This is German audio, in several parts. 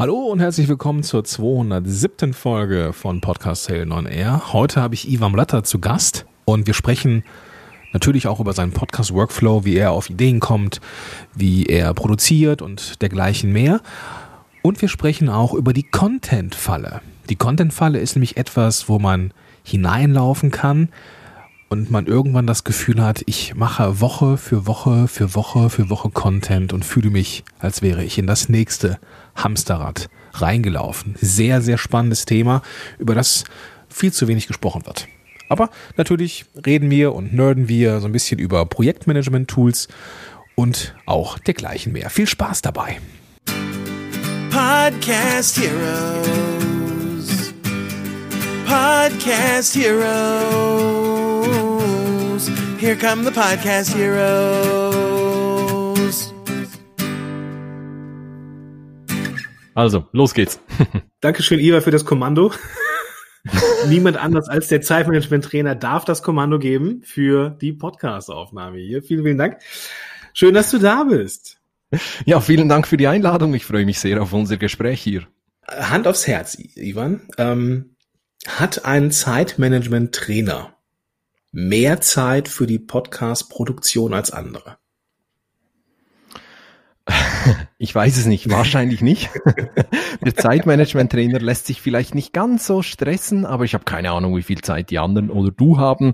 Hallo und herzlich willkommen zur 207. Folge von Podcast Sale on Air. Heute habe ich Ivan Blatter zu Gast und wir sprechen natürlich auch über seinen Podcast Workflow, wie er auf Ideen kommt, wie er produziert und dergleichen mehr. Und wir sprechen auch über die Content-Falle. Die Content-Falle ist nämlich etwas, wo man hineinlaufen kann und man irgendwann das Gefühl hat, ich mache Woche für Woche für Woche für Woche Content und fühle mich, als wäre ich in das nächste Hamsterrad reingelaufen. Sehr, sehr spannendes Thema, über das viel zu wenig gesprochen wird. Aber natürlich reden wir und nerden wir so ein bisschen über Projektmanagement-Tools und auch dergleichen mehr. Viel Spaß dabei! Podcast Heroes. Podcast Heroes. Here come the Podcast Heroes. Also, los geht's. Dankeschön, Iva, für das Kommando. Niemand anders als der Zeitmanagement-Trainer darf das Kommando geben für die Podcast-Aufnahme hier. Vielen, vielen Dank. Schön, dass du da bist. Ja, vielen Dank für die Einladung. Ich freue mich sehr auf unser Gespräch hier. Hand aufs Herz, Ivan. Ähm, hat ein Zeitmanagement-Trainer mehr Zeit für die Podcast-Produktion als andere? Ich weiß es nicht, wahrscheinlich nicht. Der Zeitmanagement-Trainer lässt sich vielleicht nicht ganz so stressen, aber ich habe keine Ahnung, wie viel Zeit die anderen oder du haben.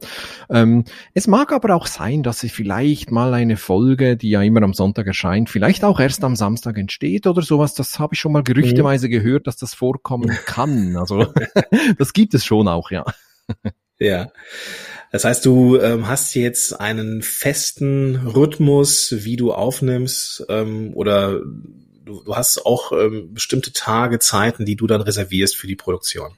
Ähm, es mag aber auch sein, dass sie vielleicht mal eine Folge, die ja immer am Sonntag erscheint, vielleicht auch erst am Samstag entsteht oder sowas. Das habe ich schon mal gerüchteweise gehört, dass das vorkommen kann. Also das gibt es schon auch, ja. Ja. Das heißt, du ähm, hast jetzt einen festen Rhythmus, wie du aufnimmst, ähm, oder du, du hast auch ähm, bestimmte Tage, Zeiten, die du dann reservierst für die Produktion.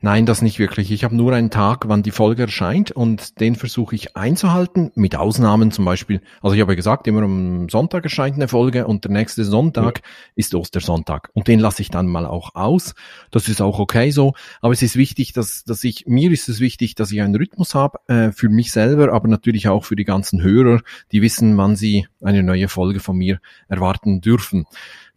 Nein, das nicht wirklich. Ich habe nur einen Tag, wann die Folge erscheint und den versuche ich einzuhalten, mit Ausnahmen zum Beispiel. Also ich habe ja gesagt, immer am Sonntag erscheint eine Folge und der nächste Sonntag ja. ist Ostersonntag und den lasse ich dann mal auch aus. Das ist auch okay so, aber es ist wichtig, dass, dass ich, mir ist es wichtig, dass ich einen Rhythmus habe, äh, für mich selber, aber natürlich auch für die ganzen Hörer, die wissen, wann sie eine neue Folge von mir erwarten dürfen.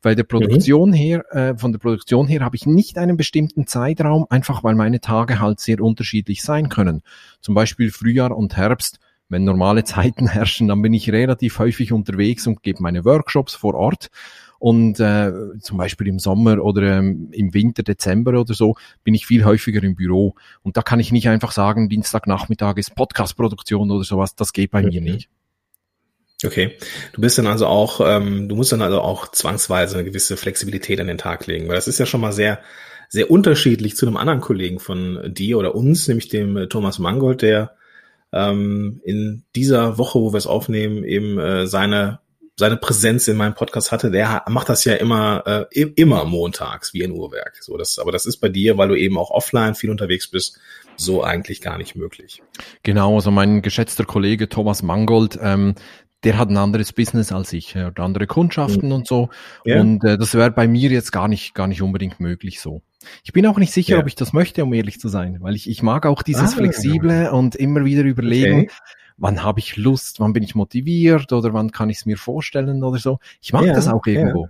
Bei der Produktion mhm. her, äh, von der Produktion her habe ich nicht einen bestimmten Zeitraum, einfach weil meine Tage halt sehr unterschiedlich sein können. Zum Beispiel Frühjahr und Herbst. Wenn normale Zeiten herrschen, dann bin ich relativ häufig unterwegs und gebe meine Workshops vor Ort. Und äh, zum Beispiel im Sommer oder ähm, im Winter, Dezember oder so, bin ich viel häufiger im Büro. Und da kann ich nicht einfach sagen, Dienstagnachmittag ist Podcastproduktion oder sowas. Das geht bei mhm. mir nicht. Okay, du bist dann also auch, ähm, du musst dann also auch zwangsweise eine gewisse Flexibilität an den Tag legen, weil das ist ja schon mal sehr, sehr unterschiedlich zu einem anderen Kollegen von dir oder uns, nämlich dem äh, Thomas Mangold, der ähm, in dieser Woche, wo wir es aufnehmen, eben äh, seine seine Präsenz in meinem Podcast hatte, der macht das ja immer äh, immer montags wie ein Uhrwerk. So, das, aber das ist bei dir, weil du eben auch offline viel unterwegs bist, so eigentlich gar nicht möglich. Genau, also mein geschätzter Kollege Thomas Mangold, ähm, der hat ein anderes Business als ich, er hat andere Kundschaften mhm. und so. Ja. Und äh, das wäre bei mir jetzt gar nicht, gar nicht unbedingt möglich so. Ich bin auch nicht sicher, ja. ob ich das möchte, um ehrlich zu sein, weil ich, ich mag auch dieses ah, Flexible und immer wieder überlegen, okay. wann habe ich Lust, wann bin ich motiviert oder wann kann ich es mir vorstellen oder so. Ich mag ja, das auch irgendwo.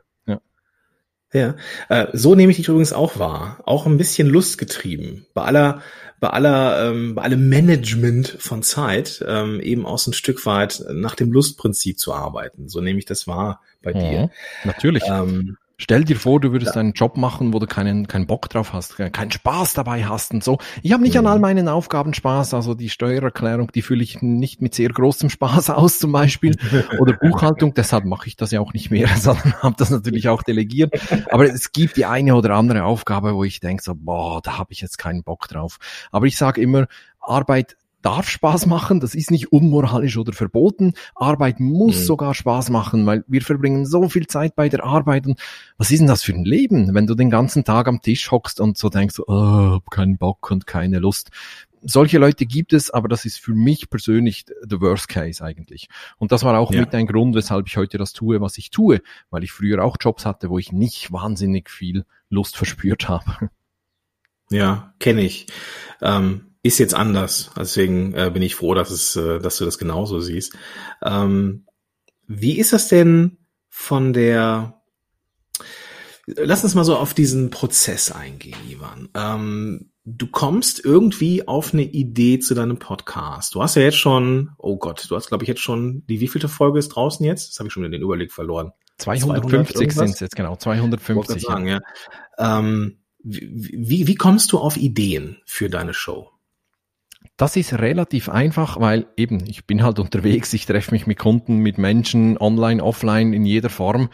Ja. Ja, äh, so nehme ich dich übrigens auch wahr. Auch ein bisschen lustgetrieben. Bei aller bei aller, ähm, bei allem Management von Zeit ähm, eben auch so ein Stück weit nach dem Lustprinzip zu arbeiten. So nehme ich das wahr bei dir. Mhm, natürlich. Ähm, Stell dir vor, du würdest ja. einen Job machen, wo du keinen, keinen Bock drauf hast, keinen Spaß dabei hast und so. Ich habe nicht mhm. an all meinen Aufgaben Spaß, also die Steuererklärung, die fühle ich nicht mit sehr großem Spaß aus zum Beispiel. Oder Buchhaltung, deshalb mache ich das ja auch nicht mehr, sondern habe das natürlich auch delegiert. Aber es gibt die eine oder andere Aufgabe, wo ich denke so, boah, da habe ich jetzt keinen Bock drauf. Aber ich sage immer, Arbeit darf Spaß machen, das ist nicht unmoralisch oder verboten. Arbeit muss mhm. sogar Spaß machen, weil wir verbringen so viel Zeit bei der Arbeit und was ist denn das für ein Leben, wenn du den ganzen Tag am Tisch hockst und so denkst, oh, hab keinen Bock und keine Lust. Solche Leute gibt es, aber das ist für mich persönlich the worst case eigentlich. Und das war auch ja. mit ein Grund, weshalb ich heute das tue, was ich tue, weil ich früher auch Jobs hatte, wo ich nicht wahnsinnig viel Lust verspürt habe. Ja, kenne ich. Ähm ist jetzt anders. Deswegen äh, bin ich froh, dass es, äh, dass du das genauso siehst. Ähm, wie ist das denn von der Lass uns mal so auf diesen Prozess eingehen, Ivan. Ähm, du kommst irgendwie auf eine Idee zu deinem Podcast. Du hast ja jetzt schon, oh Gott, du hast, glaube ich, jetzt schon, die wievielte Folge ist draußen jetzt? Das habe ich schon in den Überblick verloren. 250 sind es jetzt, genau, 250. Sagen, ja. Ähm, wie, wie kommst du auf Ideen für deine Show? Das ist relativ einfach, weil eben, ich bin halt unterwegs, ich treffe mich mit Kunden, mit Menschen, online, offline, in jeder Form.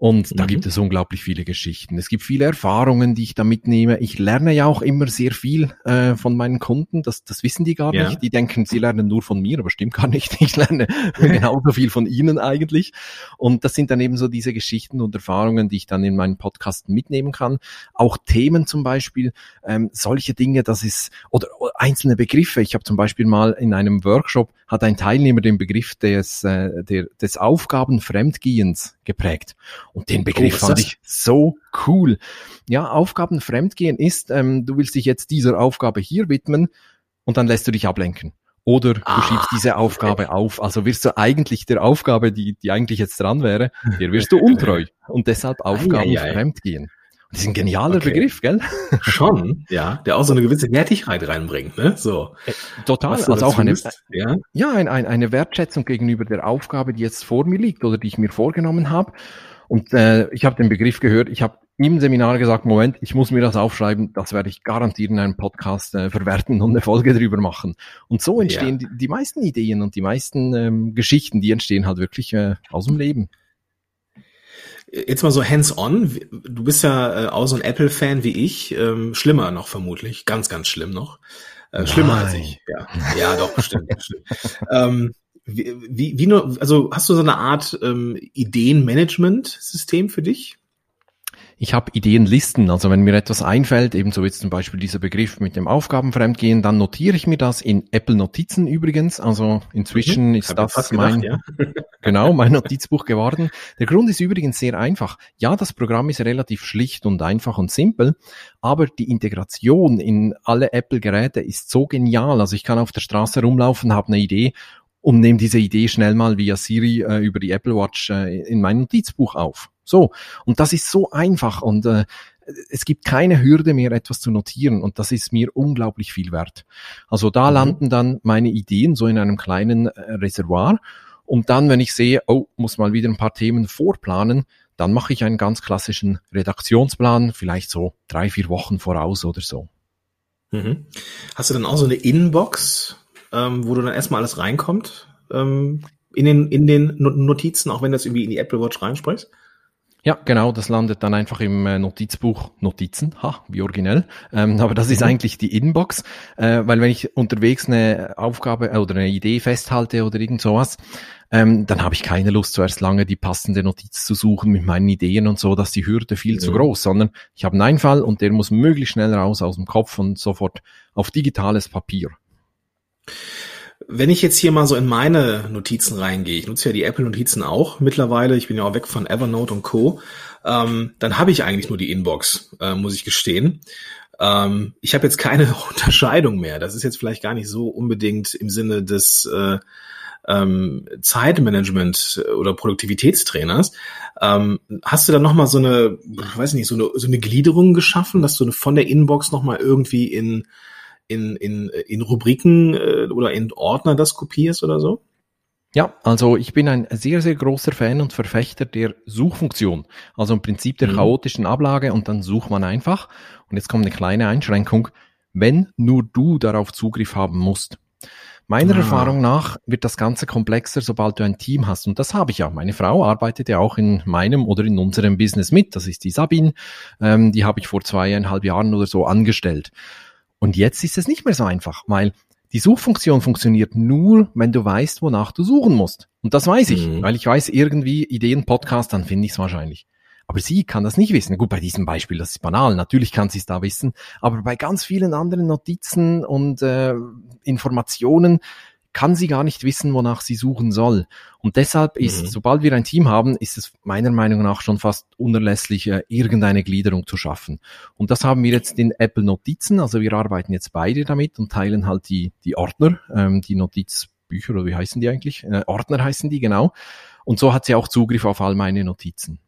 Und da mhm. gibt es unglaublich viele Geschichten. Es gibt viele Erfahrungen, die ich da mitnehme. Ich lerne ja auch immer sehr viel äh, von meinen Kunden. Das, das wissen die gar ja. nicht. Die denken, sie lernen nur von mir, aber stimmt gar nicht. Ich lerne genauso viel von ihnen eigentlich. Und das sind dann eben so diese Geschichten und Erfahrungen, die ich dann in meinen Podcast mitnehmen kann. Auch Themen zum Beispiel, ähm, solche Dinge, das ist, oder, oder einzelne Begriffe. Ich habe zum Beispiel mal in einem Workshop, hat ein Teilnehmer den Begriff des, äh, der, des Aufgabenfremdgehens geprägt. Und den Begriff oh, fand ich so cool. Ja, Aufgaben fremdgehen ist, ähm, du willst dich jetzt dieser Aufgabe hier widmen und dann lässt du dich ablenken. Oder du ah, schiebst diese Aufgabe okay. auf. Also wirst du eigentlich der Aufgabe, die, die eigentlich jetzt dran wäre, der wirst du untreu. Und deshalb Aufgaben fremdgehen. Das ist ein genialer okay. Begriff, gell? Schon, ja, der auch so eine gewisse Wertigkeit reinbringt, ne? So. Äh, total, also auch eine, ja, ja ein, ein, eine Wertschätzung gegenüber der Aufgabe, die jetzt vor mir liegt oder die ich mir vorgenommen habe. Und äh, ich habe den Begriff gehört, ich habe im Seminar gesagt, Moment, ich muss mir das aufschreiben, das werde ich garantiert in einem Podcast äh, verwerten und eine Folge drüber machen. Und so entstehen ja. die, die meisten Ideen und die meisten ähm, Geschichten, die entstehen halt wirklich äh, aus dem Leben. Jetzt mal so hands-on. Du bist ja äh, auch so ein Apple-Fan wie ich. Ähm, schlimmer noch vermutlich. Ganz, ganz schlimm noch. Äh, schlimmer als ich. Ja, ja doch, bestimmt. bestimmt. Ähm, wie, wie, wie nur, also hast du so eine Art ähm, Ideenmanagement-System für dich? Ich habe Ideenlisten. Also wenn mir etwas einfällt, ebenso jetzt zum Beispiel dieser Begriff mit dem Aufgabenfremdgehen, dann notiere ich mir das in Apple Notizen übrigens. Also inzwischen mhm, ist das mein, gedacht, ja. genau, mein Notizbuch geworden. Der Grund ist übrigens sehr einfach. Ja, das Programm ist relativ schlicht und einfach und simpel, aber die Integration in alle Apple-Geräte ist so genial. Also ich kann auf der Straße rumlaufen, habe eine Idee und nehme diese Idee schnell mal via Siri äh, über die Apple Watch äh, in mein Notizbuch auf. So, und das ist so einfach und äh, es gibt keine Hürde mehr, etwas zu notieren und das ist mir unglaublich viel wert. Also da mhm. landen dann meine Ideen so in einem kleinen äh, Reservoir und dann, wenn ich sehe, oh, muss mal wieder ein paar Themen vorplanen, dann mache ich einen ganz klassischen Redaktionsplan, vielleicht so drei, vier Wochen voraus oder so. Mhm. Hast du dann auch so eine Inbox, ähm, wo du dann erstmal alles reinkommt ähm, in, den, in den Notizen, auch wenn du das irgendwie in die Apple Watch reinsprichst? Ja, genau, das landet dann einfach im äh, Notizbuch Notizen, ha, wie originell. Ähm, aber das ist mhm. eigentlich die Inbox, äh, weil wenn ich unterwegs eine Aufgabe oder eine Idee festhalte oder irgend sowas, ähm, dann habe ich keine Lust, zuerst lange die passende Notiz zu suchen mit meinen Ideen und so, dass die Hürde viel mhm. zu groß, sondern ich habe einen Einfall und der muss möglichst schnell raus aus dem Kopf und sofort auf digitales Papier. Wenn ich jetzt hier mal so in meine Notizen reingehe, ich nutze ja die Apple-Notizen auch mittlerweile, ich bin ja auch weg von Evernote und Co., ähm, dann habe ich eigentlich nur die Inbox, äh, muss ich gestehen. Ähm, ich habe jetzt keine Unterscheidung mehr. Das ist jetzt vielleicht gar nicht so unbedingt im Sinne des äh, ähm, Zeitmanagement oder Produktivitätstrainers. Ähm, hast du da nochmal so eine, weiß nicht, so eine, so eine Gliederung geschaffen, dass du von der Inbox nochmal irgendwie in in, in, in Rubriken äh, oder in Ordner das kopierst oder so? Ja, also ich bin ein sehr, sehr großer Fan und Verfechter der Suchfunktion. Also im Prinzip der mhm. chaotischen Ablage und dann sucht man einfach. Und jetzt kommt eine kleine Einschränkung, wenn nur du darauf Zugriff haben musst. Meiner ah. Erfahrung nach wird das Ganze komplexer, sobald du ein Team hast. Und das habe ich ja. Meine Frau arbeitet ja auch in meinem oder in unserem Business mit. Das ist die Sabine. Ähm, die habe ich vor zweieinhalb Jahren oder so angestellt. Und jetzt ist es nicht mehr so einfach, weil die Suchfunktion funktioniert nur, wenn du weißt, wonach du suchen musst. Und das weiß ich, mhm. weil ich weiß irgendwie Ideen, Podcast, dann finde ich es wahrscheinlich. Aber sie kann das nicht wissen. Gut, bei diesem Beispiel, das ist banal. Natürlich kann sie es da wissen. Aber bei ganz vielen anderen Notizen und äh, Informationen kann sie gar nicht wissen, wonach sie suchen soll. Und deshalb ist, mhm. sobald wir ein Team haben, ist es meiner Meinung nach schon fast unerlässlich, äh, irgendeine Gliederung zu schaffen. Und das haben wir jetzt in Apple Notizen. Also wir arbeiten jetzt beide damit und teilen halt die, die Ordner, ähm, die Notizbücher oder wie heißen die eigentlich? Äh, Ordner heißen die, genau. Und so hat sie auch Zugriff auf all meine Notizen.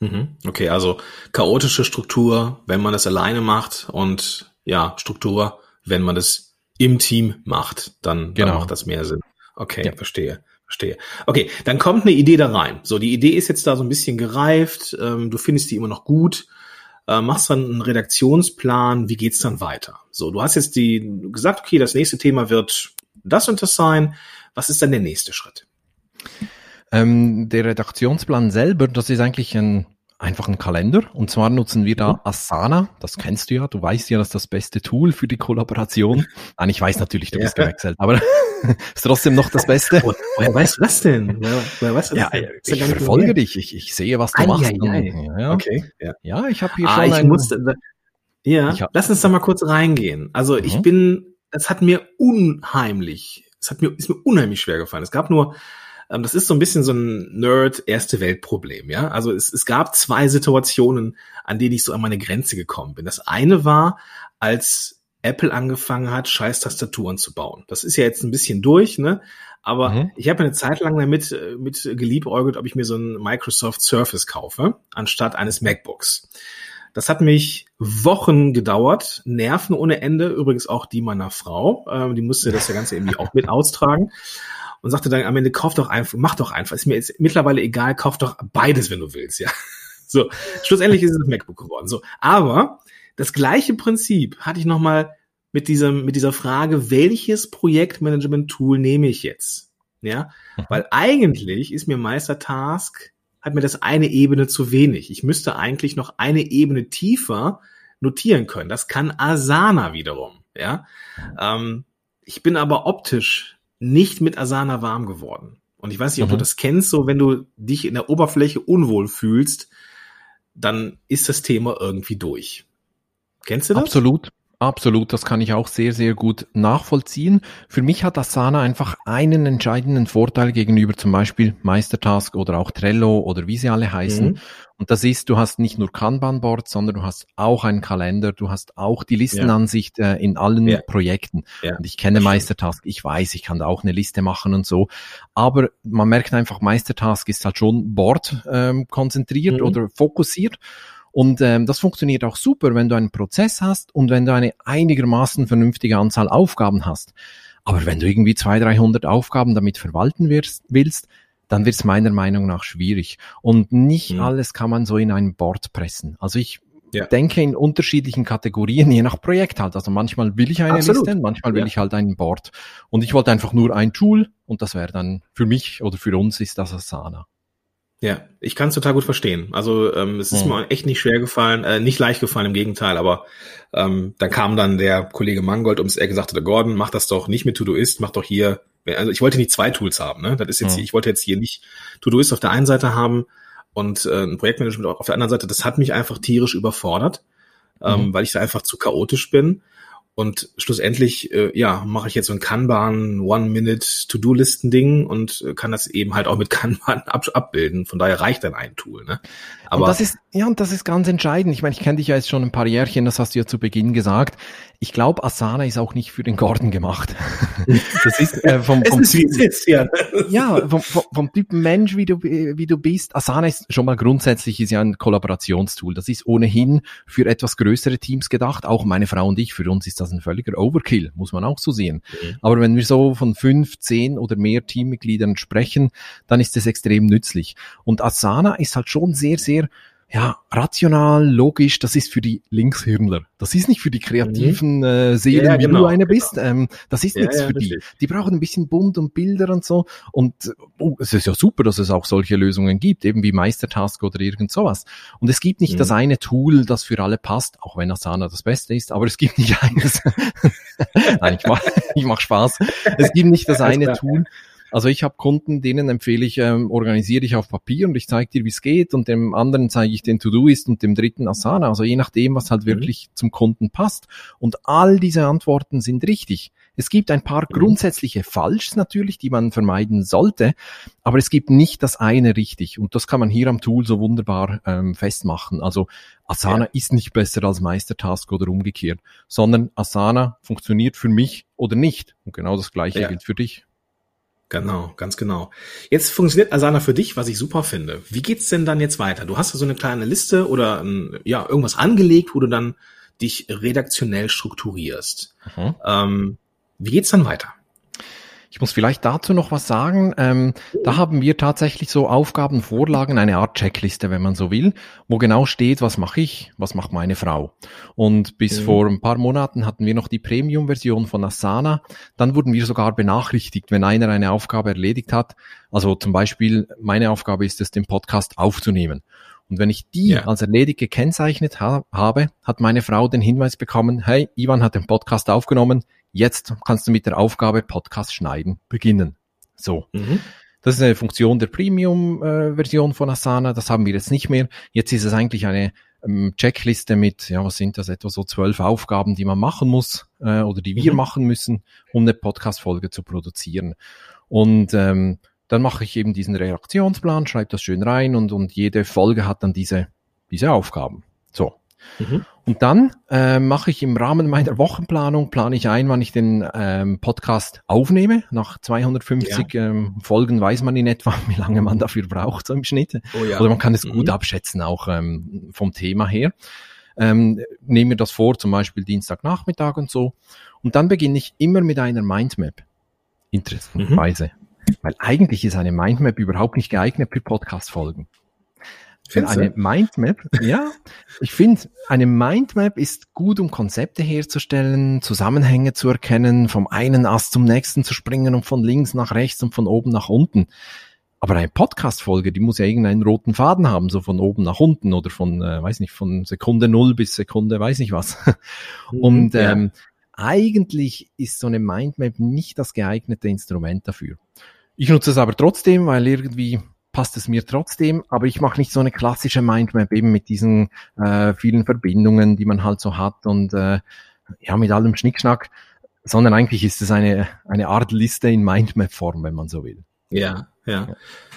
Mhm. Okay, also chaotische Struktur, wenn man das alleine macht und ja, Struktur, wenn man das im Team macht, dann, Genau. dann macht das mehr Sinn. Okay, Ja. verstehe. Verstehe. Okay, dann kommt eine Idee da rein. So, die Idee ist jetzt da so ein bisschen gereift, ähm, du findest die immer noch gut, äh, machst dann einen Redaktionsplan, wie geht's dann weiter? So, du hast jetzt die gesagt, okay, das nächste Thema wird das und das sein. Was ist dann der nächste Schritt? Ähm, der Redaktionsplan selber, das ist eigentlich ein einfach ein Kalender. Und zwar nutzen wir da Asana. Das kennst du ja. Du weißt ja, das ist das beste Tool für die Kollaboration. Nein, ich weiß natürlich, du bist Ja. gewechselt, aber ist trotzdem noch das Beste. Wo- Woher weißt du das denn? Woher, woher weißt du das Ja, denn? Ja ich verfolge mehr. dich. Ich, ich sehe, was du Ei, machst. ei. Und, ja, Okay, ja. ja, ich habe hier Ah, schon ich musste, ja, Ich hab- lass uns da mal kurz reingehen. Also ich Mhm. bin, es hat mir unheimlich, es hat mir, ist mir unheimlich schwer gefallen. Es gab nur, ähm, das ist so ein bisschen so ein Nerd erste Welt Problem, ja. Also es, es gab zwei Situationen, an denen ich so an meine Grenze gekommen bin. Das eine war, als Apple angefangen hat, scheiß Tastaturen zu bauen. Das ist ja jetzt ein bisschen durch, ne? Aber Mhm. ich habe eine Zeit lang damit äh, mit geliebäugelt, ob ich mir so ein Microsoft Surface kaufe, anstatt eines MacBooks. Das hat mich Wochen gedauert, Nerven ohne Ende, übrigens auch die meiner Frau. Ähm, die musste das ja Ganze irgendwie auch mit austragen und sagte dann am Ende, kauf doch einfach, mach doch einfach, ist mir jetzt mittlerweile egal, kauf doch beides, wenn du willst, ja. So, schlussendlich ist es das MacBook geworden. So, aber das gleiche Prinzip hatte ich nochmal mit diesem, mit dieser Frage, welches Projektmanagement-Tool nehme ich jetzt? Ja, weil eigentlich ist mir Meistertask, hat mir das eine Ebene zu wenig. Ich müsste eigentlich noch eine Ebene tiefer notieren können. Das kann Asana wiederum, ja. Ähm, ich bin aber optisch nicht mit Asana warm geworden. Und ich weiß nicht, ob Mhm. du das kennst, so wenn du dich in der Oberfläche unwohl fühlst, dann ist das Thema irgendwie durch. Kennst du das? Absolut. Absolut, das kann ich auch sehr, sehr gut nachvollziehen. Für mich hat Asana einfach einen entscheidenden Vorteil gegenüber zum Beispiel Meistertask oder auch Trello oder wie sie alle heißen. Mhm. Und das ist, du hast nicht nur Kanban-Board, sondern du hast auch einen Kalender, du hast auch die Listenansicht äh, in allen Ja. Projekten. Ja, Und ich kenne. Meistertask, ich weiß, ich kann da auch eine Liste machen und so. Aber man merkt einfach, Meistertask ist halt schon Board ähm, konzentriert Mhm. oder fokussiert. Und ähm, das funktioniert auch super, wenn du einen Prozess hast und wenn du eine einigermaßen vernünftige Anzahl Aufgaben hast. Aber wenn du irgendwie 200, 300 Aufgaben damit verwalten wirst, willst, dann wird es meiner Meinung nach schwierig. Und nicht Mhm. alles kann man so in ein Board pressen. Also ich Ja. denke in unterschiedlichen Kategorien, je nach Projekt halt. Also manchmal will ich eine Absolut. Liste, manchmal will Ja. ich halt ein Board. Und ich wollte einfach nur ein Tool und das wäre dann für mich oder für uns ist das Asana. Ja, ich kann es total gut verstehen. Also ähm, es ist Mhm. mir echt nicht schwer gefallen, äh, nicht leicht gefallen, im Gegenteil, aber ähm, dann kam dann der Kollege Mangold ums Eck und sagte, Gordon, mach das doch nicht mit Todoist, mach doch hier, also ich wollte nicht zwei Tools haben, ne? Das ist jetzt, Mhm. hier, ich wollte jetzt hier nicht Todoist auf der einen Seite haben und äh, ein Projektmanagement auf der anderen Seite, das hat mich einfach tierisch überfordert, ähm, Mhm. weil ich da einfach zu chaotisch bin. Und schlussendlich, äh, ja, mache ich jetzt so ein Kanban One-Minute-To-Do-Listen-Ding und äh, kann das eben halt auch mit Kanban ab abbilden. Von daher reicht dann ein Tool. Ne? Aber und das ist, ja, und das ist ganz entscheidend. Ich meine, ich kenne dich ja jetzt schon ein paar Jährchen, das hast du ja zu Beginn gesagt. Ich glaube, Asana ist auch nicht für den Gordon gemacht. das ist äh, vom, vom ist es ist, ja. ja, vom, vom, vom Typ Mensch, wie du, wie du bist. Asana ist schon mal grundsätzlich ist ja ein Kollaborationstool. Das ist ohnehin für etwas größere Teams gedacht. Auch meine Frau und ich, für uns ist das ein völliger Overkill, muss man auch so sehen. Mhm. Aber wenn wir so von fünf, zehn oder mehr Teammitgliedern sprechen, dann ist es extrem nützlich. Und Asana ist halt schon sehr, sehr ja, rational, logisch, das ist für die Linkshirnler. Das ist nicht für die kreativen äh, Seelen, Ja, wie genau, du eine genau. bist. Ähm, das ist Ja, nichts ja, für die. richtig. Die brauchen ein bisschen bunt und Bilder und so. Und oh, es ist ja super, dass es auch solche Lösungen gibt, eben wie Meistertask oder irgend sowas. Und es gibt nicht Mhm. das eine Tool, das für alle passt, auch wenn Asana das Beste ist, aber es gibt nicht eines. Nein, ich mach, ich mach Spaß. Es gibt nicht das eine. Tool. Also ich habe Kunden, denen empfehle ich, ähm, organisiere ich auf Papier und ich zeige dir, wie es geht und dem anderen zeige ich den To-Do-Ist und dem dritten Asana. Also je nachdem, was halt Mhm. wirklich zum Kunden passt. Und all diese Antworten sind richtig. Es gibt ein paar Mhm. grundsätzliche Falschs natürlich, die man vermeiden sollte, aber es gibt nicht das eine richtig. Und das kann man hier am Tool so wunderbar ähm, festmachen. Also Asana ist nicht besser als Meistertask oder umgekehrt, sondern Asana funktioniert für mich oder nicht. Und genau das gleiche Ja. gilt für dich. Genau, ganz genau. Jetzt funktioniert Asana für dich, was ich super finde. Wie geht's denn dann jetzt weiter? Du hast so eine kleine Liste oder ein, ja irgendwas angelegt, wo du dann dich redaktionell strukturierst. Mhm. Ähm, wie geht's dann weiter? Ich muss vielleicht dazu noch was sagen. Ähm, da haben wir tatsächlich so Aufgabenvorlagen, eine Art Checkliste, wenn man so will, wo genau steht, was mache ich, was macht meine Frau. Und bis Mhm. vor ein paar Monaten hatten wir noch die Premium-Version von Asana. Dann wurden wir sogar benachrichtigt, wenn einer eine Aufgabe erledigt hat. Also zum Beispiel, meine Aufgabe ist es, den Podcast aufzunehmen. Und wenn ich die Ja. als erledigt gekennzeichnet ha habe, hat meine Frau den Hinweis bekommen, hey, Ivan hat den Podcast aufgenommen, jetzt kannst du mit der Aufgabe Podcast schneiden beginnen. So. Mhm. Das ist eine Funktion der Premium-Version von Asana. Das haben wir jetzt nicht mehr. Jetzt ist es eigentlich eine ähm, Checkliste mit, ja, was sind das, etwa so zwölf Aufgaben, die man machen muss äh, oder die wir Mhm. machen müssen, um eine Podcast-Folge zu produzieren. Und ähm, dann mache ich eben diesen Reaktionsplan, schreibe das schön rein und, und jede Folge hat dann diese, diese Aufgaben. So. Mhm. Und dann äh, mache ich im Rahmen meiner Wochenplanung, plane ich ein, wann ich den ähm, Podcast aufnehme. Nach 250 ähm, Folgen weiß man in etwa, wie lange man dafür braucht, so im Schnitt. Oh ja. Oder man kann es Mhm. gut abschätzen, auch ähm, vom Thema her. Ähm, nehme mir das vor, zum Beispiel Dienstagnachmittag und so. Und dann beginne ich immer mit einer Mindmap. Interessanterweise. Weil eigentlich ist eine Mindmap überhaupt nicht geeignet für Podcast-Folgen. Du? eine Mindmap, ja, ich finde, eine Mindmap ist gut, um Konzepte herzustellen, Zusammenhänge zu erkennen, vom einen Ast zum nächsten zu springen und von links nach rechts und von oben nach unten. Aber eine Podcast-Folge, die muss ja irgendeinen roten Faden haben, so von oben nach unten oder von, äh, weiß nicht, von Sekunde null bis Sekunde, weiß nicht was. Und Mhm, ja. ähm, eigentlich ist so eine Mindmap nicht das geeignete Instrument dafür. Ich nutze es aber trotzdem, weil irgendwie passt es mir trotzdem, aber ich mache nicht so eine klassische Mindmap eben mit diesen äh, vielen Verbindungen, die man halt so hat und äh, ja, mit allem Schnickschnack, sondern eigentlich ist es eine, eine Art Liste in Mindmap-Form, wenn man so will. Ja, ja.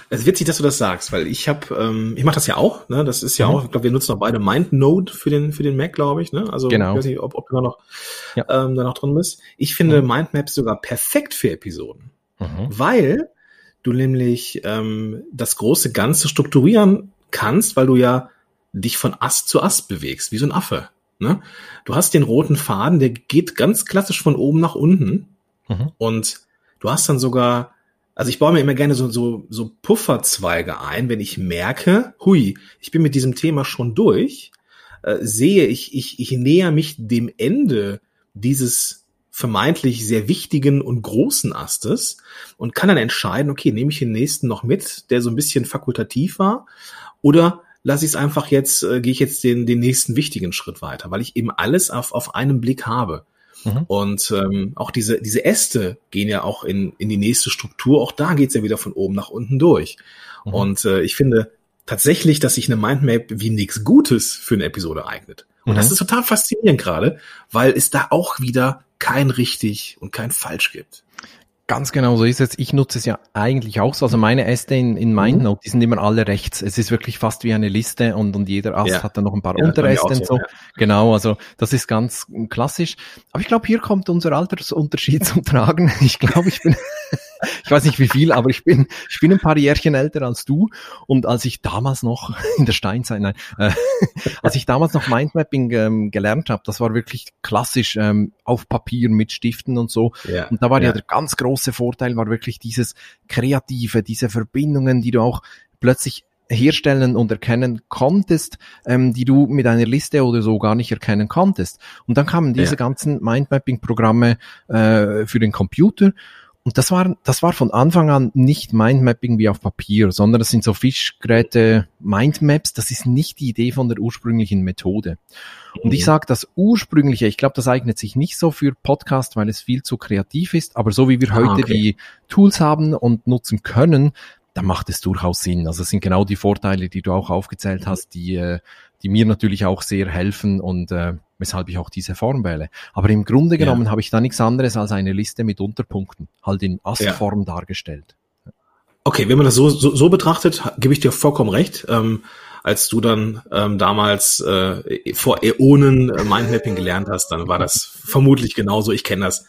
Es ist witzig, dass du das sagst, weil ich habe, ähm, ich mache das ja auch, ne? Das ist ja Mhm. auch, ich glaube, wir nutzen auch beide MindNode für den für den Mac, glaube ich, ne? Also Genau. ich weiß nicht, ob, ob du da noch, Ja. ähm, da noch drin bist. Ich finde Mhm. Mindmaps sogar perfekt für Episoden, Mhm. weil du nämlich ähm, das große Ganze strukturieren kannst, weil du ja dich von Ast zu Ast bewegst, wie so ein Affe. Ne? Du hast den roten Faden, der geht ganz klassisch von oben nach unten. Mhm. Und du hast dann sogar, also ich baue mir immer gerne so, so, so Pufferzweige ein, wenn ich merke, hui, ich bin mit diesem Thema schon durch, äh, sehe ich, ich, ich näher mich dem Ende dieses vermeintlich sehr wichtigen und großen Astes und kann dann entscheiden, okay, nehme ich den nächsten noch mit, der so ein bisschen fakultativ war, oder lasse ich es einfach jetzt, äh, gehe ich jetzt den, den nächsten wichtigen Schritt weiter, weil ich eben alles auf, auf einen Blick habe. Mhm. Und ähm, auch diese, diese Äste gehen ja auch in, in die nächste Struktur. Auch da geht's ja wieder von oben nach unten durch. Mhm. Und äh, ich finde tatsächlich, dass sich eine Mindmap wie nichts Gutes für eine Episode eignet. Und Mhm. das ist total faszinierend gerade, weil es da auch wieder kein richtig und kein falsch gibt. Ganz genau so ist es. Ich nutze es ja eigentlich auch so. Also meine Äste in, in MindNote, die sind immer alle rechts. Es ist wirklich fast wie eine Liste und, und jeder Ast Ja. hat dann noch ein paar Ja, Unteräste und so, so. ja. Genau, also das ist ganz klassisch. Aber ich glaube, hier kommt unser Altersunterschied zum Tragen. Ich glaube, ich bin, ich weiß nicht wie viel, aber ich bin, ich bin ein paar Jährchen älter als du. Und als ich damals noch in der Steinzeit, nein, äh, als ich damals noch Mindmapping ähm, gelernt habe, das war wirklich klassisch ähm, auf Papier mit Stiften und so. Ja. Und da war ja. Ja. der ganz große Vorteil, war wirklich dieses Kreative, diese Verbindungen, die du auch plötzlich herstellen und erkennen konntest, ähm, die du mit einer Liste oder so gar nicht erkennen konntest. Und dann kamen diese Ja. ganzen Mindmapping-Programme äh, für den Computer. Und das war, das war von Anfang an nicht Mindmapping wie auf Papier, sondern das sind so Fischgeräte Mindmaps. Das ist nicht die Idee von der ursprünglichen Methode. Und ich Mhm. sage, das ursprüngliche, ich glaube, das eignet sich nicht so für Podcast, weil es viel zu kreativ ist, aber so wie wir Ah, heute okay. die Tools haben und nutzen können, da macht es durchaus Sinn. Also es sind genau die Vorteile, die du auch aufgezählt hast, die, äh, die mir natürlich auch sehr helfen und äh, weshalb ich auch diese Form wähle. Aber im Grunde Ja. genommen habe ich da nichts anderes als eine Liste mit Unterpunkten, halt in Astform dargestellt. Okay, wenn man das so, so, so betrachtet, gebe ich dir vollkommen recht. Ähm, als du dann ähm, damals äh, vor Äonen äh, Mindmapping gelernt hast, dann war das vermutlich genauso. Ich kenne das.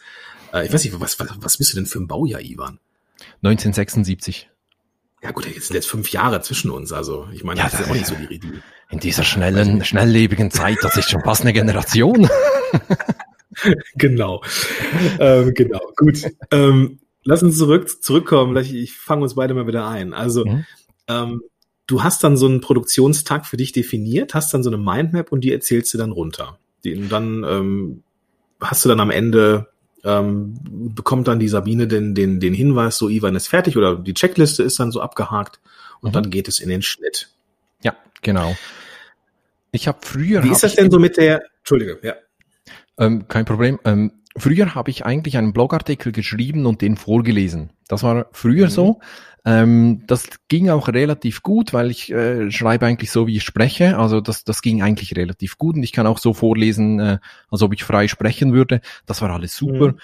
Äh, ich weiß nicht, was, was, was bist du denn für ein Baujahr, Ivan? 1976. Ja gut, jetzt sind jetzt fünf Jahre zwischen uns, also ich meine, Ja, das ist ja auch nicht so die, die In dieser schnellen, schnelllebigen Zeit, das ist schon fast eine Generation. genau. ähm, genau, gut. Ähm, lass uns zurück, zurückkommen. Ich, ich fange uns beide mal wieder ein. Also, Mhm. ähm, du hast dann so einen Produktionstag für dich definiert, hast dann so eine Mindmap und die erzählst du dann runter. Die, und dann ähm, hast du dann am Ende, ähm, bekommt dann die Sabine den, den, den Hinweis, so Ivan ist fertig oder die Checkliste ist dann so abgehakt und Mhm. dann geht es in den Schnitt. Ja, genau. Ich habe früher. Wie ist das denn so mit der, Entschuldige, ja. Ähm, kein Problem. Ähm, früher habe ich eigentlich einen Blogartikel geschrieben und den vorgelesen. Das war früher Mhm. so. Ähm, das ging auch relativ gut, weil ich äh, schreibe eigentlich so, wie ich spreche. Also das, das ging eigentlich relativ gut und ich kann auch so vorlesen, äh, als ob ich frei sprechen würde. Das war alles super. Mhm.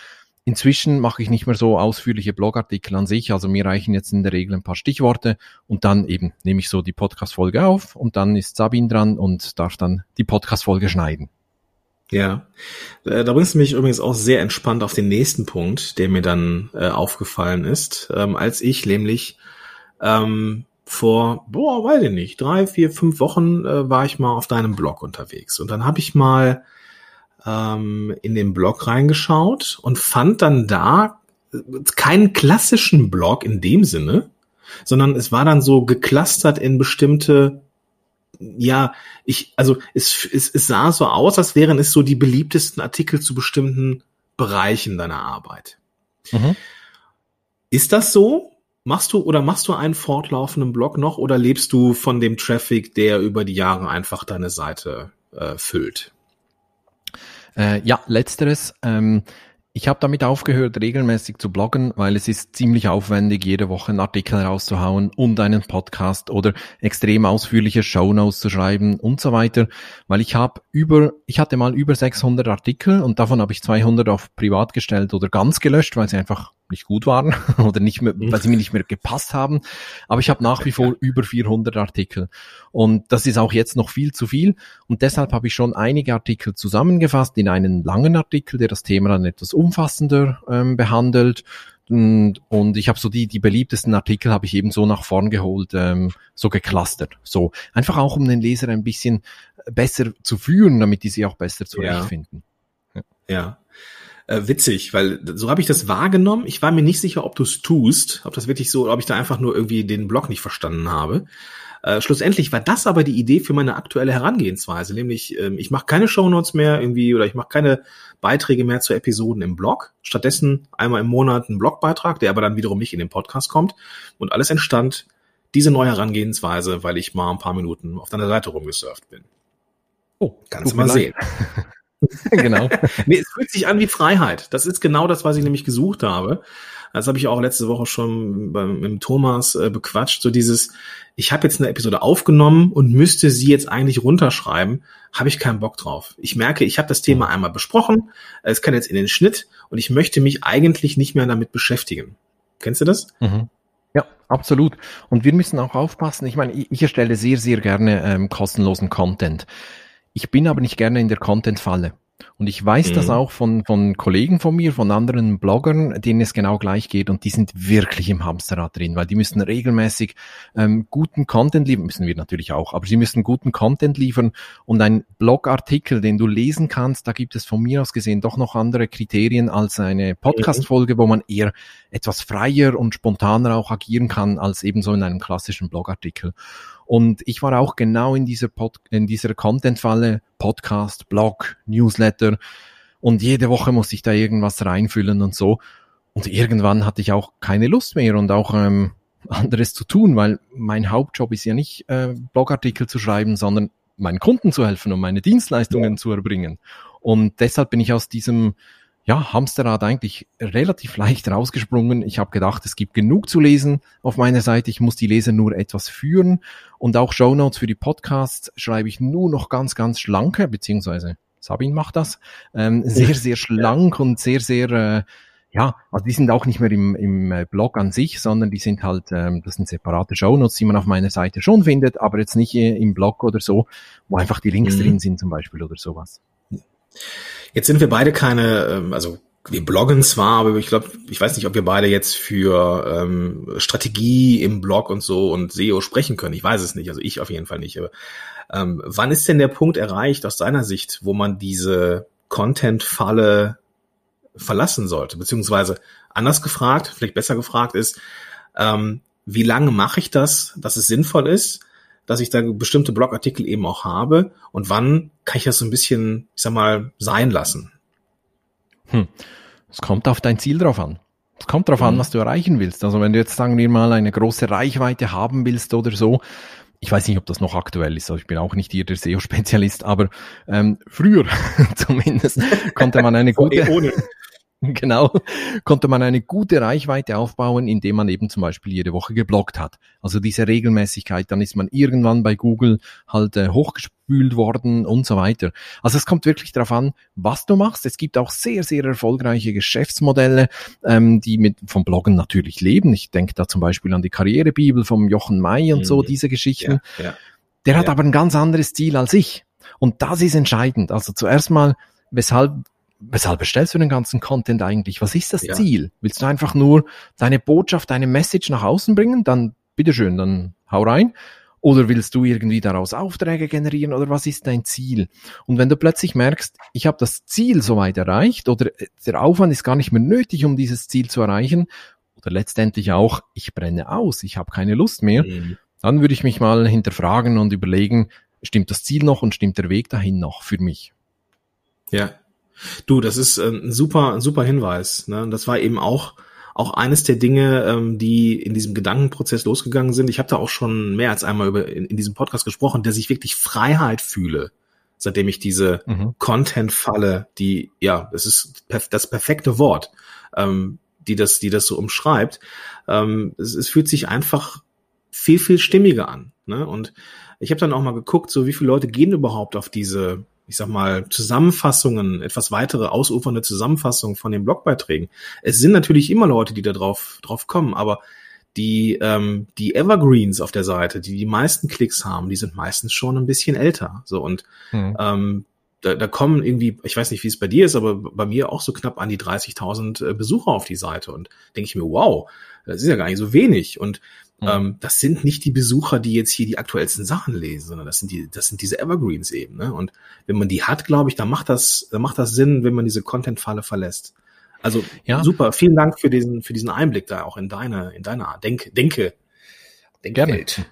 Inzwischen mache ich nicht mehr so ausführliche Blogartikel an sich. Also mir reichen jetzt in der Regel ein paar Stichworte und dann eben nehme ich so die Podcast-Folge auf und dann ist Sabine dran und darf dann die Podcast-Folge schneiden. Ja, Äh, da bringst du mich übrigens auch sehr entspannt auf den nächsten Punkt, der mir dann äh, aufgefallen ist, ähm, als ich nämlich ähm, vor, boah, weiß ich nicht, drei, vier, fünf Wochen äh, war ich mal auf deinem Blog unterwegs und dann habe ich mal ähm, in den Blog reingeschaut und fand dann da äh, keinen klassischen Blog in dem Sinne, sondern es war dann so geclustert in bestimmte ja, ich, also es, es, es sah so aus, als wären es so die beliebtesten Artikel zu bestimmten Bereichen deiner Arbeit. Mhm. Ist das so? Machst du oder machst du einen fortlaufenden Blog noch oder lebst du von dem Traffic, der über die Jahre einfach deine Seite äh, füllt? Äh, ja, letzteres. Ähm, ich habe damit aufgehört, regelmäßig zu bloggen, weil es ist ziemlich aufwendig, jede Woche einen Artikel rauszuhauen und einen Podcast oder extrem ausführliche Shownotes zu schreiben und so weiter, weil ich habe über, ich hatte mal über 600 Artikel und davon habe ich 200 auf privat gestellt oder ganz gelöscht, weil sie einfach nicht gut waren oder nicht mehr, weil sie mir nicht mehr gepasst haben. Aber ich habe nach wie vor über 400 Artikel und das ist auch jetzt noch viel zu viel und deshalb habe ich schon einige Artikel zusammengefasst in einen langen Artikel, der das Thema dann etwas umfassender ähm, behandelt. Und, und ich habe so die, die beliebtesten Artikel habe ich eben so nach vorn geholt, ähm, so geclustert. So einfach auch, um den Leser ein bisschen besser zu führen, damit die sie auch besser zurechtfinden. Ja. Äh, witzig, weil so habe ich das wahrgenommen. Ich war mir nicht sicher, ob du es tust, ob das wirklich so, ob ich da einfach nur irgendwie den Blog nicht verstanden habe. Äh, schlussendlich war das aber die Idee für meine aktuelle Herangehensweise, nämlich ähm, ich mache keine Shownotes mehr irgendwie oder ich mache keine Beiträge mehr zu Episoden im Blog. Stattdessen einmal im Monat einen Blogbeitrag, der aber dann wiederum nicht in den Podcast kommt. Und alles entstand diese neue Herangehensweise, weil ich mal ein paar Minuten auf deiner Seite rumgesurft bin. Oh, Kannst du mal sehen. genau. Nee, es fühlt sich an wie Freiheit. Das ist genau das, was ich nämlich gesucht habe. Das habe ich auch letzte Woche schon beim, mit Thomas äh, bequatscht. So dieses, ich habe jetzt eine Episode aufgenommen und müsste sie jetzt eigentlich runterschreiben, habe ich keinen Bock drauf. Ich merke, ich habe das Thema einmal besprochen, es kann jetzt in den Schnitt und ich möchte mich eigentlich nicht mehr damit beschäftigen. Kennst du das? Mhm. Ja, absolut. Und wir müssen auch aufpassen. Ich meine, ich, ich erstelle sehr, sehr gerne ähm, kostenlosen Content. Ich bin aber nicht gerne in der Content-Falle. Und ich weiß Mhm. das auch von, von Kollegen von mir, von anderen Bloggern, denen es genau gleich geht und die sind wirklich im Hamsterrad drin, weil die müssen regelmäßig ähm, guten Content liefern, müssen wir natürlich auch, aber sie müssen guten Content liefern und ein Blogartikel, den du lesen kannst, da gibt es von mir aus gesehen doch noch andere Kriterien als eine Podcast-Folge, wo man eher etwas freier und spontaner auch agieren kann als eben so in einem klassischen Blogartikel. Und ich war auch genau in dieser, Pod in dieser Content-Falle, Podcast, Blog, Newsletter. Und jede Woche musste ich da irgendwas reinfüllen und so. Und irgendwann hatte ich auch keine Lust mehr und auch ähm, anderes zu tun, weil mein Hauptjob ist ja nicht äh, Blogartikel zu schreiben, sondern meinen Kunden zu helfen und meine Dienstleistungen zu erbringen. Und deshalb bin ich aus diesem ja, Hamsterrad eigentlich relativ leicht rausgesprungen. Ich habe gedacht, es gibt genug zu lesen auf meiner Seite. Ich muss die Leser nur etwas führen. Und auch Shownotes für die Podcasts schreibe ich nur noch ganz, ganz schlanke, beziehungsweise Sabine macht das, ähm, sehr, sehr schlank und sehr, sehr, äh, ja, also die sind auch nicht mehr im, im äh, Blog an sich, sondern die sind halt, ähm, das sind separate Shownotes, die man auf meiner Seite schon findet, aber jetzt nicht äh, im Blog oder so, wo einfach die Links Mhm. drin sind zum Beispiel oder sowas. Jetzt sind wir beide keine, ähm, also wir bloggen zwar, aber ich glaube, ich weiß nicht, ob wir beide jetzt für ähm, Strategie im Blog und so und SEO sprechen können. Ich weiß es nicht, also ich auf jeden Fall nicht. Aber ähm, wann ist denn der Punkt erreicht aus deiner Sicht, wo man diese Content-Falle verlassen sollte? Beziehungsweise anders gefragt, vielleicht besser gefragt ist, ähm, wie lange mache ich das, dass es sinnvoll ist, dass ich da bestimmte Blogartikel eben auch habe und wann kann ich das so ein bisschen, ich sag mal, sein lassen? Hm. Es kommt auf dein Ziel drauf an. Es kommt darauf Mhm. an, was du erreichen willst. Also wenn du jetzt, sagen wir mal, eine große Reichweite haben willst oder so, ich weiß nicht, ob das noch aktuell ist, also ich bin auch nicht hier der SEO-Spezialist, aber ähm, früher zumindest konnte man eine gute, ohne. genau, konnte man eine gute Reichweite aufbauen, indem man eben zum Beispiel jede Woche gebloggt hat. Also diese Regelmäßigkeit, dann ist man irgendwann bei Google halt äh, hochgespült worden und so weiter. Also es kommt wirklich darauf an, was du machst. Es gibt auch sehr, sehr erfolgreiche Geschäftsmodelle, ähm, die mit vom Bloggen natürlich leben. Ich denke da zum Beispiel an die Karrierebibel vom Jochen May und so, Mhm. diese Geschichten. Ja, ja. Der hat Ja. aber ein ganz anderes Ziel als ich. Und das ist entscheidend. Also zuerst mal, weshalb, weshalb erstellst du den ganzen Content eigentlich? Was ist das Ja. Ziel? Willst du einfach nur deine Botschaft, deine Message nach außen bringen? Dann bitteschön, dann hau rein. Oder willst du irgendwie daraus Aufträge generieren oder was ist dein Ziel? Und wenn du plötzlich merkst, ich habe das Ziel soweit erreicht oder der Aufwand ist gar nicht mehr nötig, um dieses Ziel zu erreichen, oder letztendlich auch, ich brenne aus, ich habe keine Lust mehr, Mhm. dann würde ich mich mal hinterfragen und überlegen, stimmt das Ziel noch und stimmt der Weg dahin noch für mich? Ja. Du, das ist äh, ein super, ein super Hinweis. Ne? Und Das war eben auch, auch eines der Dinge, ähm, die in diesem Gedankenprozess losgegangen sind. Ich habe da auch schon mehr als einmal über in, in diesem Podcast gesprochen, dass ich wirklich Freiheit fühle, seitdem ich diese Mhm. Content-Falle, die, ja, das ist perf das perfekte Wort, ähm, die das, die das so umschreibt. Ähm, es, es fühlt sich einfach viel, viel stimmiger an. Ne? Und ich habe dann auch mal geguckt, so wie viele Leute gehen überhaupt auf diese, ich sag mal, Zusammenfassungen, etwas weitere ausufernde Zusammenfassungen von den Blogbeiträgen. Es sind natürlich immer Leute, die da drauf, drauf kommen, aber die, ähm, die Evergreens auf der Seite, die die meisten Klicks haben, die sind meistens schon ein bisschen älter. So und Mhm. ähm, da, da kommen irgendwie, ich weiß nicht, wie es bei dir ist, aber bei mir auch so knapp an die 30.000 äh, Besucher auf die Seite und denke ich mir, wow, das ist ja gar nicht so wenig und Mhm. das sind nicht die Besucher, die jetzt hier die aktuellsten Sachen lesen, sondern das sind die, das sind diese Evergreens eben. Ne? Und wenn man die hat, glaube ich, dann macht das, dann macht das Sinn, wenn man diese Content-Falle verlässt. Also Ja. super, vielen Dank für diesen, für diesen Einblick da auch in deine, in deine Art. Denk, denke, Gerne. Denkwelt.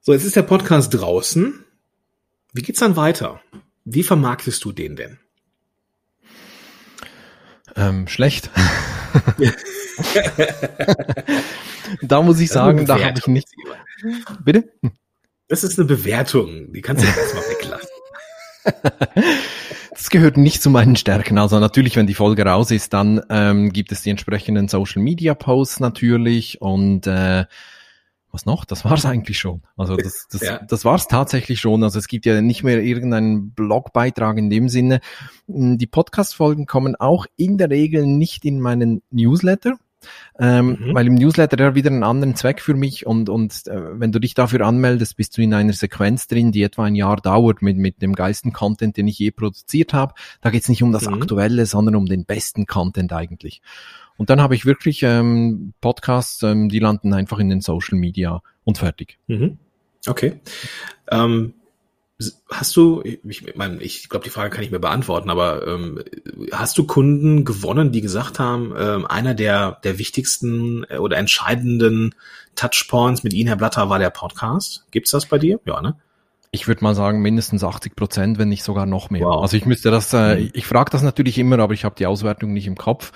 So, jetzt ist der Podcast draußen. Wie geht's dann weiter? Wie vermarktest du den denn? Ähm, schlecht. da muss ich sagen, da habe ich nicht. Bitte? Das ist eine Bewertung, die kannst du erstmal weglassen. Das gehört nicht zu meinen Stärken. Also natürlich, wenn die Folge raus ist, dann ähm, gibt es die entsprechenden Social Media Posts natürlich und äh, was noch? Das war's eigentlich schon. Also das, das, Ja. das war's tatsächlich schon. Also es gibt ja nicht mehr irgendeinen Blogbeitrag in dem Sinne. Die Podcast-Folgen kommen auch in der Regel nicht in meinen Newsletter. Ähm, Mhm. Weil im Newsletter hat wieder einen anderen Zweck für mich und, und äh, wenn du dich dafür anmeldest, bist du in einer Sequenz drin, die etwa ein Jahr dauert mit, mit dem geilsten Content, den ich je produziert habe. Da geht's nicht um das Mhm. Aktuelle, sondern um den besten Content eigentlich. Und dann habe ich wirklich ähm, Podcasts, ähm, die landen einfach in den Social Media und fertig. Mhm. Okay. Ähm, hast du, ich, meine, ich glaube, die Frage kann ich mir beantworten, aber ähm, hast du Kunden gewonnen, die gesagt haben, ähm, einer der, der wichtigsten äh, oder entscheidenden Touchpoints mit Ihnen, Herr Blatter, war der Podcast? Gibt's das bei dir? Ja, ne? Ich würde mal sagen, mindestens 80 Prozent, wenn nicht sogar noch mehr. Wow. Also ich müsste das, äh, Mhm. ich frage das natürlich immer, aber ich habe die Auswertung nicht im Kopf.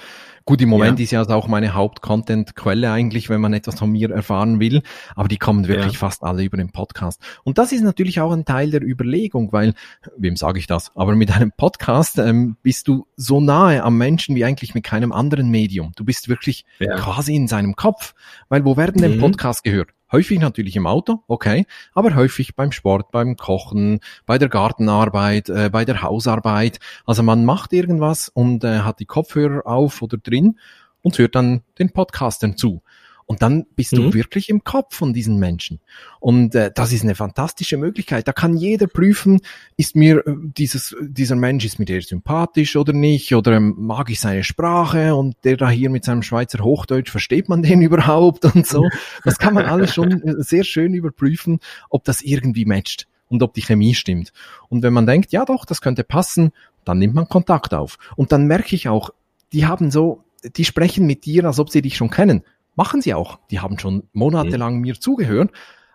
Gut, im Moment Ja. ist ja also auch meine Haupt-Content-Quelle eigentlich, wenn man etwas von mir erfahren will, aber die kommen wirklich Ja. fast alle über den Podcast. Und das ist natürlich auch ein Teil der Überlegung, weil, wem sage ich das, aber mit einem Podcast ähm, bist du so nahe am Menschen wie eigentlich mit keinem anderen Medium. Du bist wirklich Ja. quasi in seinem Kopf, weil wo werden denn Mhm. Podcasts gehört? Häufig natürlich im Auto, okay, aber häufig beim Sport, beim Kochen, bei der Gartenarbeit, äh, bei der Hausarbeit. Also man macht irgendwas und äh, hat die Kopfhörer auf oder drin und hört dann den Podcastern zu. Und dann bist Mhm. du wirklich im Kopf von diesen Menschen. Und äh, das ist eine fantastische Möglichkeit. Da kann jeder prüfen, ist mir äh, dieses, dieser Mensch, ist mir der sympathisch oder nicht? Oder ähm, mag ich seine Sprache? Und der da hier mit seinem Schweizer Hochdeutsch, versteht man den überhaupt? Und so. Das kann man alles schon äh, sehr schön überprüfen, ob das irgendwie matcht und ob die Chemie stimmt. Und wenn man denkt, ja doch, das könnte passen, dann nimmt man Kontakt auf. Und dann merke ich auch, die haben so, die sprechen mit dir, als ob sie dich schon kennen. Machen sie auch. Die haben schon monatelang mir zugehört,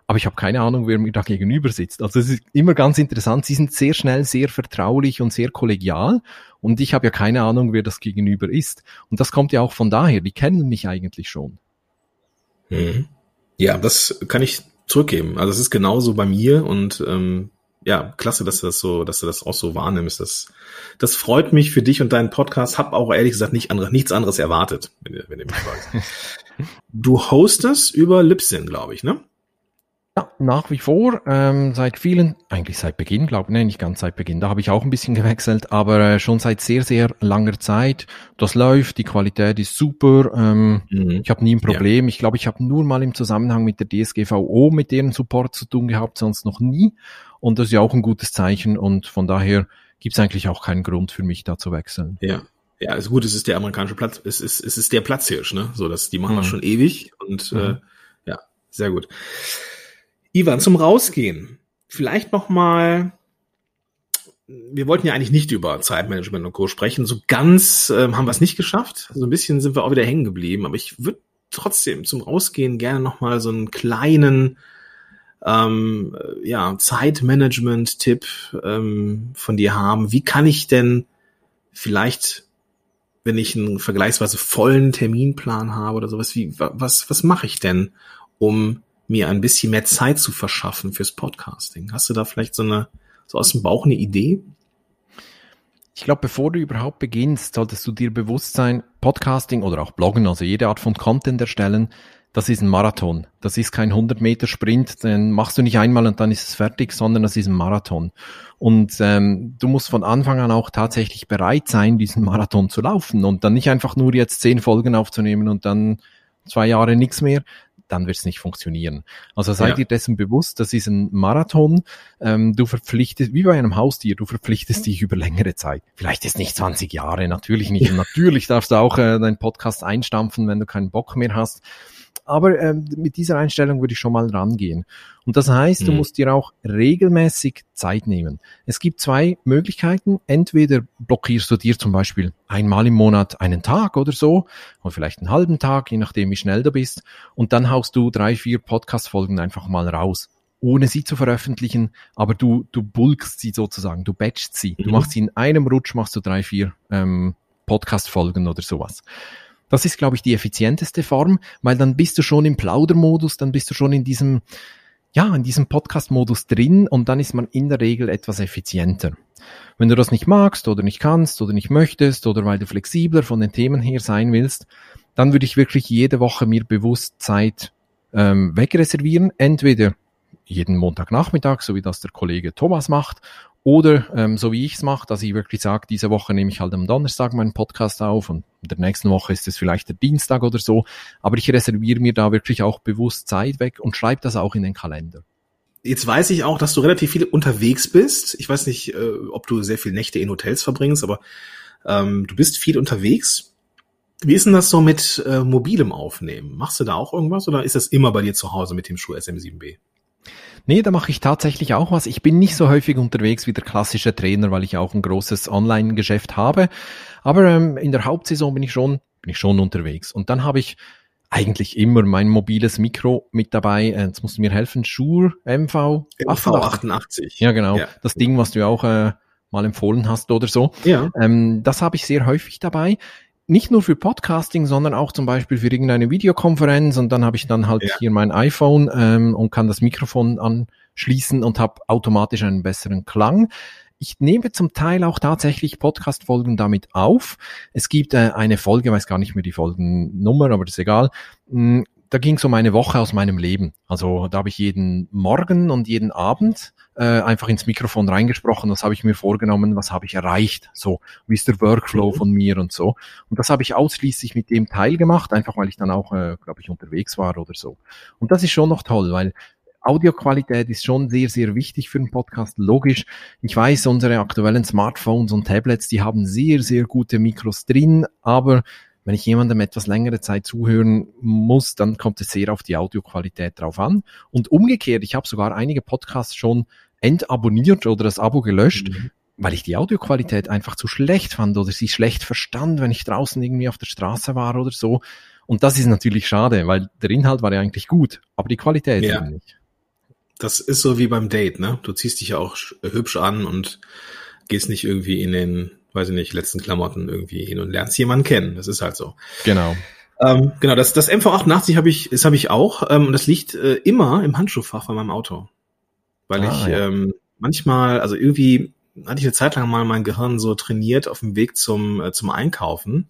aber ich habe keine Ahnung, wer mir da gegenüber sitzt. Also es ist immer ganz interessant. Sie sind sehr schnell, sehr vertraulich und sehr kollegial und ich habe ja keine Ahnung, wer das gegenüber ist. Und das kommt ja auch von daher. Die kennen mich eigentlich schon. Mhm. Ja, das kann ich zurückgeben. Also es ist genauso bei mir und ähm, ja, klasse, dass du das so, dass du das auch so wahrnimmst. Das, das freut mich für dich und deinen Podcast. Hab auch ehrlich gesagt nicht andere, nichts anderes erwartet, wenn, wenn du mich fragst. du hostest über Libsyn, glaube ich, ne? Ja, nach wie vor, ähm, seit vielen, eigentlich seit Beginn, glaube ich, nee, nicht ganz seit Beginn, da habe ich auch ein bisschen gewechselt, aber äh, schon seit sehr, sehr langer Zeit. Das läuft, die Qualität ist super, ähm, Mhm. ich habe nie ein Problem. Ich glaube, ich habe nur mal im Zusammenhang mit der DSGVO mit deren Support zu tun gehabt, sonst noch nie. Und das ist ja auch ein gutes Zeichen und von daher gibt es eigentlich auch keinen Grund für mich da zu wechseln. Ja. Ja, ist gut, es ist der amerikanische Platz, es ist, es ist der Platzhirsch, ne? So, das, die machen das Mhm. schon ewig und äh, Mhm. ja, sehr gut. Ivan, zum Rausgehen. Vielleicht noch mal. Wir wollten ja eigentlich nicht über Zeitmanagement und Co. sprechen. So ganz ähm, haben wir es nicht geschafft. So ein bisschen sind wir auch wieder hängen geblieben. Aber ich würde trotzdem zum Rausgehen gerne noch mal so einen kleinen ähm, äh, ja, Zeitmanagement-Tipp ähm, von dir haben. Wie kann ich denn vielleicht, wenn ich einen vergleichsweise vollen Terminplan habe oder sowas, wie, wa- was, was mache ich denn, um mir ein bisschen mehr Zeit zu verschaffen fürs Podcasting? Hast du da vielleicht so eine, so aus dem Bauch eine Idee? Ich glaube, bevor du überhaupt beginnst, solltest du dir bewusst sein, Podcasting oder auch Bloggen, also jede Art von Content erstellen, das ist ein Marathon. Das ist kein 100 Meter Sprint, den machst du nicht einmal und dann ist es fertig, sondern das ist ein Marathon. Und ähm, du musst von Anfang an auch tatsächlich bereit sein, diesen Marathon zu laufen und dann nicht einfach nur jetzt zehn Folgen aufzunehmen und dann zwei Jahre nichts mehr, dann wird es nicht funktionieren. Also sei Ja. dir dessen bewusst, das ist ein Marathon. Ähm, du verpflichtest, wie bei einem Haustier, du verpflichtest dich über längere Zeit. Vielleicht ist nicht 20 Jahre, natürlich nicht. Und natürlich darfst du auch äh, deinen Podcast einstampfen, wenn du keinen Bock mehr hast. Aber ähm, mit dieser Einstellung würde ich schon mal rangehen. Und das heißt, du Mhm. musst dir auch regelmäßig Zeit nehmen. Es gibt zwei Möglichkeiten. Entweder blockierst du dir zum Beispiel einmal im Monat einen Tag oder so, oder vielleicht einen halben Tag, je nachdem, wie schnell du bist. Und dann haust du drei, vier Podcast-Folgen einfach mal raus ohne sie zu veröffentlichen, aber du, du bulkst sie sozusagen, du batchst sie. Du Mhm. machst sie in einem Rutsch, machst du drei, vier ähm, Podcast-Folgen oder sowas. Das ist, glaube ich, die effizienteste Form, weil dann bist du schon im Plaudermodus, dann bist du schon in diesem, ja, in diesem Podcast-Modus drin und dann ist man in der Regel etwas effizienter. Wenn du das nicht magst oder nicht kannst oder nicht möchtest oder weil du flexibler von den Themen her sein willst, dann würde ich wirklich jede Woche mir bewusst Zeit ähm, wegreservieren. Entweder jeden Montagnachmittag, so wie das der Kollege Thomas macht, oder ähm, so wie ich es mache, dass ich wirklich sage, diese Woche nehme ich halt am Donnerstag meinen Podcast auf und in der nächsten Woche ist es vielleicht der Dienstag oder so. Aber ich reserviere mir da wirklich auch bewusst Zeit weg und schreibe das auch in den Kalender. Jetzt weiß ich auch, dass du relativ viel unterwegs bist. Ich weiß nicht, äh, ob du sehr viele Nächte in Hotels verbringst, aber ähm, du bist viel unterwegs. Wie ist denn das so mit äh, mobilem Aufnehmen? Machst du da auch irgendwas oder ist das immer bei dir zu Hause mit dem Schuh SM7B? Nee, da mache ich tatsächlich auch was. Ich bin nicht so häufig unterwegs wie der klassische Trainer, weil ich auch ein großes Online-Geschäft habe. Aber ähm, in der Hauptsaison bin ich schon, bin ich schon unterwegs. Und dann habe ich eigentlich immer mein mobiles Mikro mit dabei. Äh, Jetzt musst du mir helfen. Shure MV V88. Ja, genau. Ja. Das Ding, was du auch äh, mal empfohlen hast oder so. Ja. Ähm, das habe ich sehr häufig dabei. Nicht nur für Podcasting, sondern auch zum Beispiel für irgendeine Videokonferenz. Und dann habe ich dann halt Ja. hier mein iPhone ähm, und kann das Mikrofon anschließen und habe automatisch einen besseren Klang. Ich nehme zum Teil auch tatsächlich Podcast-Folgen damit auf. Es gibt äh, eine Folge, weiß gar nicht mehr die Folgennummer, aber das ist egal. mh, da ging so meine Woche aus meinem Leben. Also da habe ich jeden Morgen und jeden Abend äh, einfach ins Mikrofon reingesprochen, was habe ich mir vorgenommen, was habe ich erreicht, so wie ist der Workflow von mir und so. Und das habe ich ausschließlich mit dem Teil gemacht, einfach weil ich dann auch, äh, glaube ich, unterwegs war oder so. Und das ist schon noch toll, weil Audioqualität ist schon sehr, sehr wichtig für einen Podcast. Logisch. Ich weiß, unsere aktuellen Smartphones und Tablets, die haben sehr, sehr gute Mikros drin, aber wenn ich jemandem etwas längere Zeit zuhören muss, dann kommt es sehr auf die Audioqualität drauf an. Und umgekehrt, ich habe sogar einige Podcasts schon entabonniert oder das Abo gelöscht, mhm. weil ich die Audioqualität einfach zu schlecht fand oder sie schlecht verstand, wenn ich draußen irgendwie auf der Straße war oder so. Und das ist natürlich schade, weil der Inhalt war ja eigentlich gut, aber die Qualität ja. nicht. Das ist so wie beim Date, ne? Du ziehst dich ja auch hübsch an und gehst nicht irgendwie in den, weiß ich nicht, letzten Klamotten irgendwie hin und lernst jemanden kennen. Das ist halt so. Genau. Ähm, genau, das, das MV88 habe ich, das habe ich auch. Ähm, und das liegt äh, immer im Handschuhfach von meinem Auto. Weil ah, ich ja. ähm, manchmal, also irgendwie hatte ich eine Zeit lang mal mein Gehirn so trainiert auf dem Weg zum, äh, zum Einkaufen,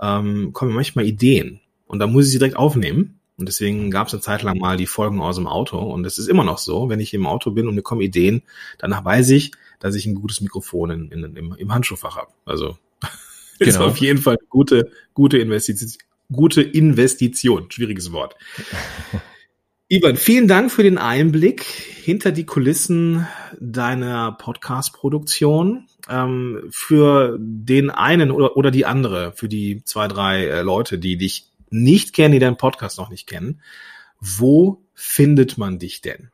ähm, kommen manchmal Ideen. Und da muss ich sie direkt aufnehmen. Und deswegen gab es eine Zeit lang mal die Folgen aus dem Auto. Und es ist immer noch so, wenn ich im Auto bin und mir kommen Ideen, danach weiß ich, dass ich ein gutes Mikrofon in, in, im, im Handschuhfach habe. Also genau. ist auf jeden Fall eine gute, gute Investition. Gute Investition. Schwieriges Wort. Ivan, vielen Dank für den Einblick hinter die Kulissen deiner Podcast-Produktion. Ähm, für den einen oder, oder die andere, für die zwei, drei äh, Leute, die dich nicht kennen, die deinen Podcast noch nicht kennen, wo findet man dich denn?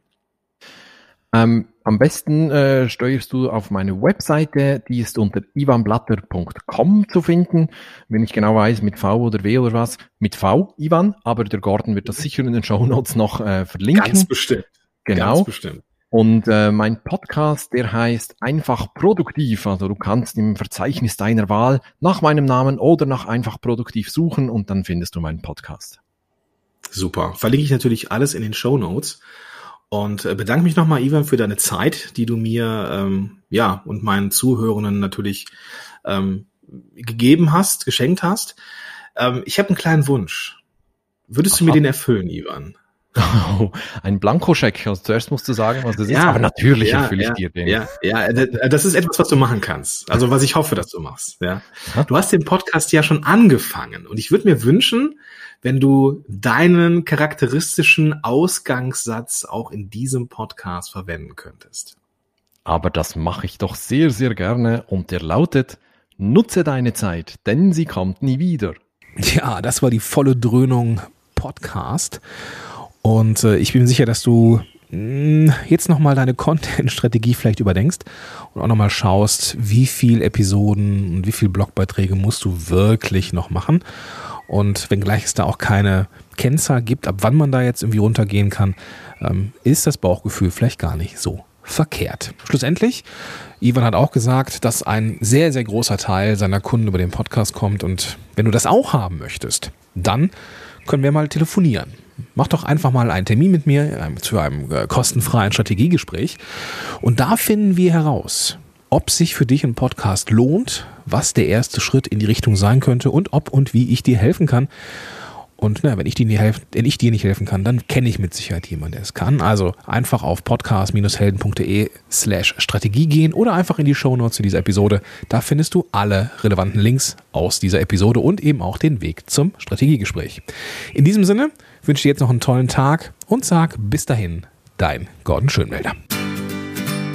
Ähm, am besten äh, steuerst du auf meine Webseite, die ist unter ivanblatter.com zu finden. Wenn ich genau weiß, mit V oder W oder was, mit V, Ivan, aber der Gordon wird das sicher in den Show Notes noch äh, verlinken. Ganz bestimmt. Genau. Ganz bestimmt. Und äh, mein Podcast, der heißt einfach produktiv. Also du kannst im Verzeichnis deiner Wahl nach meinem Namen oder nach einfach produktiv suchen und dann findest du meinen Podcast. Super. Verlinke ich natürlich alles in den Show Notes. Und äh, bedanke mich nochmal, Ivan, für deine Zeit, die du mir ähm, ja und meinen Zuhörenden natürlich ähm, gegeben hast, geschenkt hast. Ähm, ich habe einen kleinen Wunsch. Würdest Aha. du mir den erfüllen, Ivan? Oh, ein Blankoscheck. Also zuerst musst du sagen, was das ja, ist, aber natürlich ja, erfülle ich ja, dir den. Ja, ja, das ist etwas, was du machen kannst. Also was ich hoffe, dass du machst. Ja. Du hast den Podcast ja schon angefangen und ich würde mir wünschen, wenn du deinen charakteristischen Ausgangssatz auch in diesem Podcast verwenden könntest. Aber das mache ich doch sehr, sehr gerne und der lautet, nutze deine Zeit, denn sie kommt nie wieder. Ja, das war die volle Dröhnung Podcast. Und äh, ich bin sicher, dass du mh, hm, jetzt nochmal deine Content-Strategie vielleicht überdenkst und auch nochmal schaust, wie viel Episoden und wie viel Blogbeiträge musst du wirklich noch machen. Und wenngleich es da auch keine Kennzahl gibt, ab wann man da jetzt irgendwie runtergehen kann, ähm, ist das Bauchgefühl vielleicht gar nicht so verkehrt. Schlussendlich, Ivan hat auch gesagt, dass ein sehr, sehr großer Teil seiner Kunden über den Podcast kommt. Und wenn du das auch haben möchtest, dann können wir mal telefonieren mach doch einfach mal einen Termin mit mir äh, zu einem äh, kostenfreien Strategiegespräch. Und da finden wir heraus, ob sich für dich ein Podcast lohnt, was der erste Schritt in die Richtung sein könnte und ob und wie ich dir helfen kann. Und na, wenn, ich dir nicht helfen, wenn ich dir nicht helfen kann, dann kenne ich mit Sicherheit jemanden, der es kann. Also einfach auf podcast-helden.de slash Strategie gehen oder einfach in die Shownotes zu dieser Episode. Da findest du alle relevanten Links aus dieser Episode und eben auch den Weg zum Strategiegespräch. In diesem Sinne wünsche dir jetzt noch einen tollen Tag und sag bis dahin, dein Gordon Schönmelder.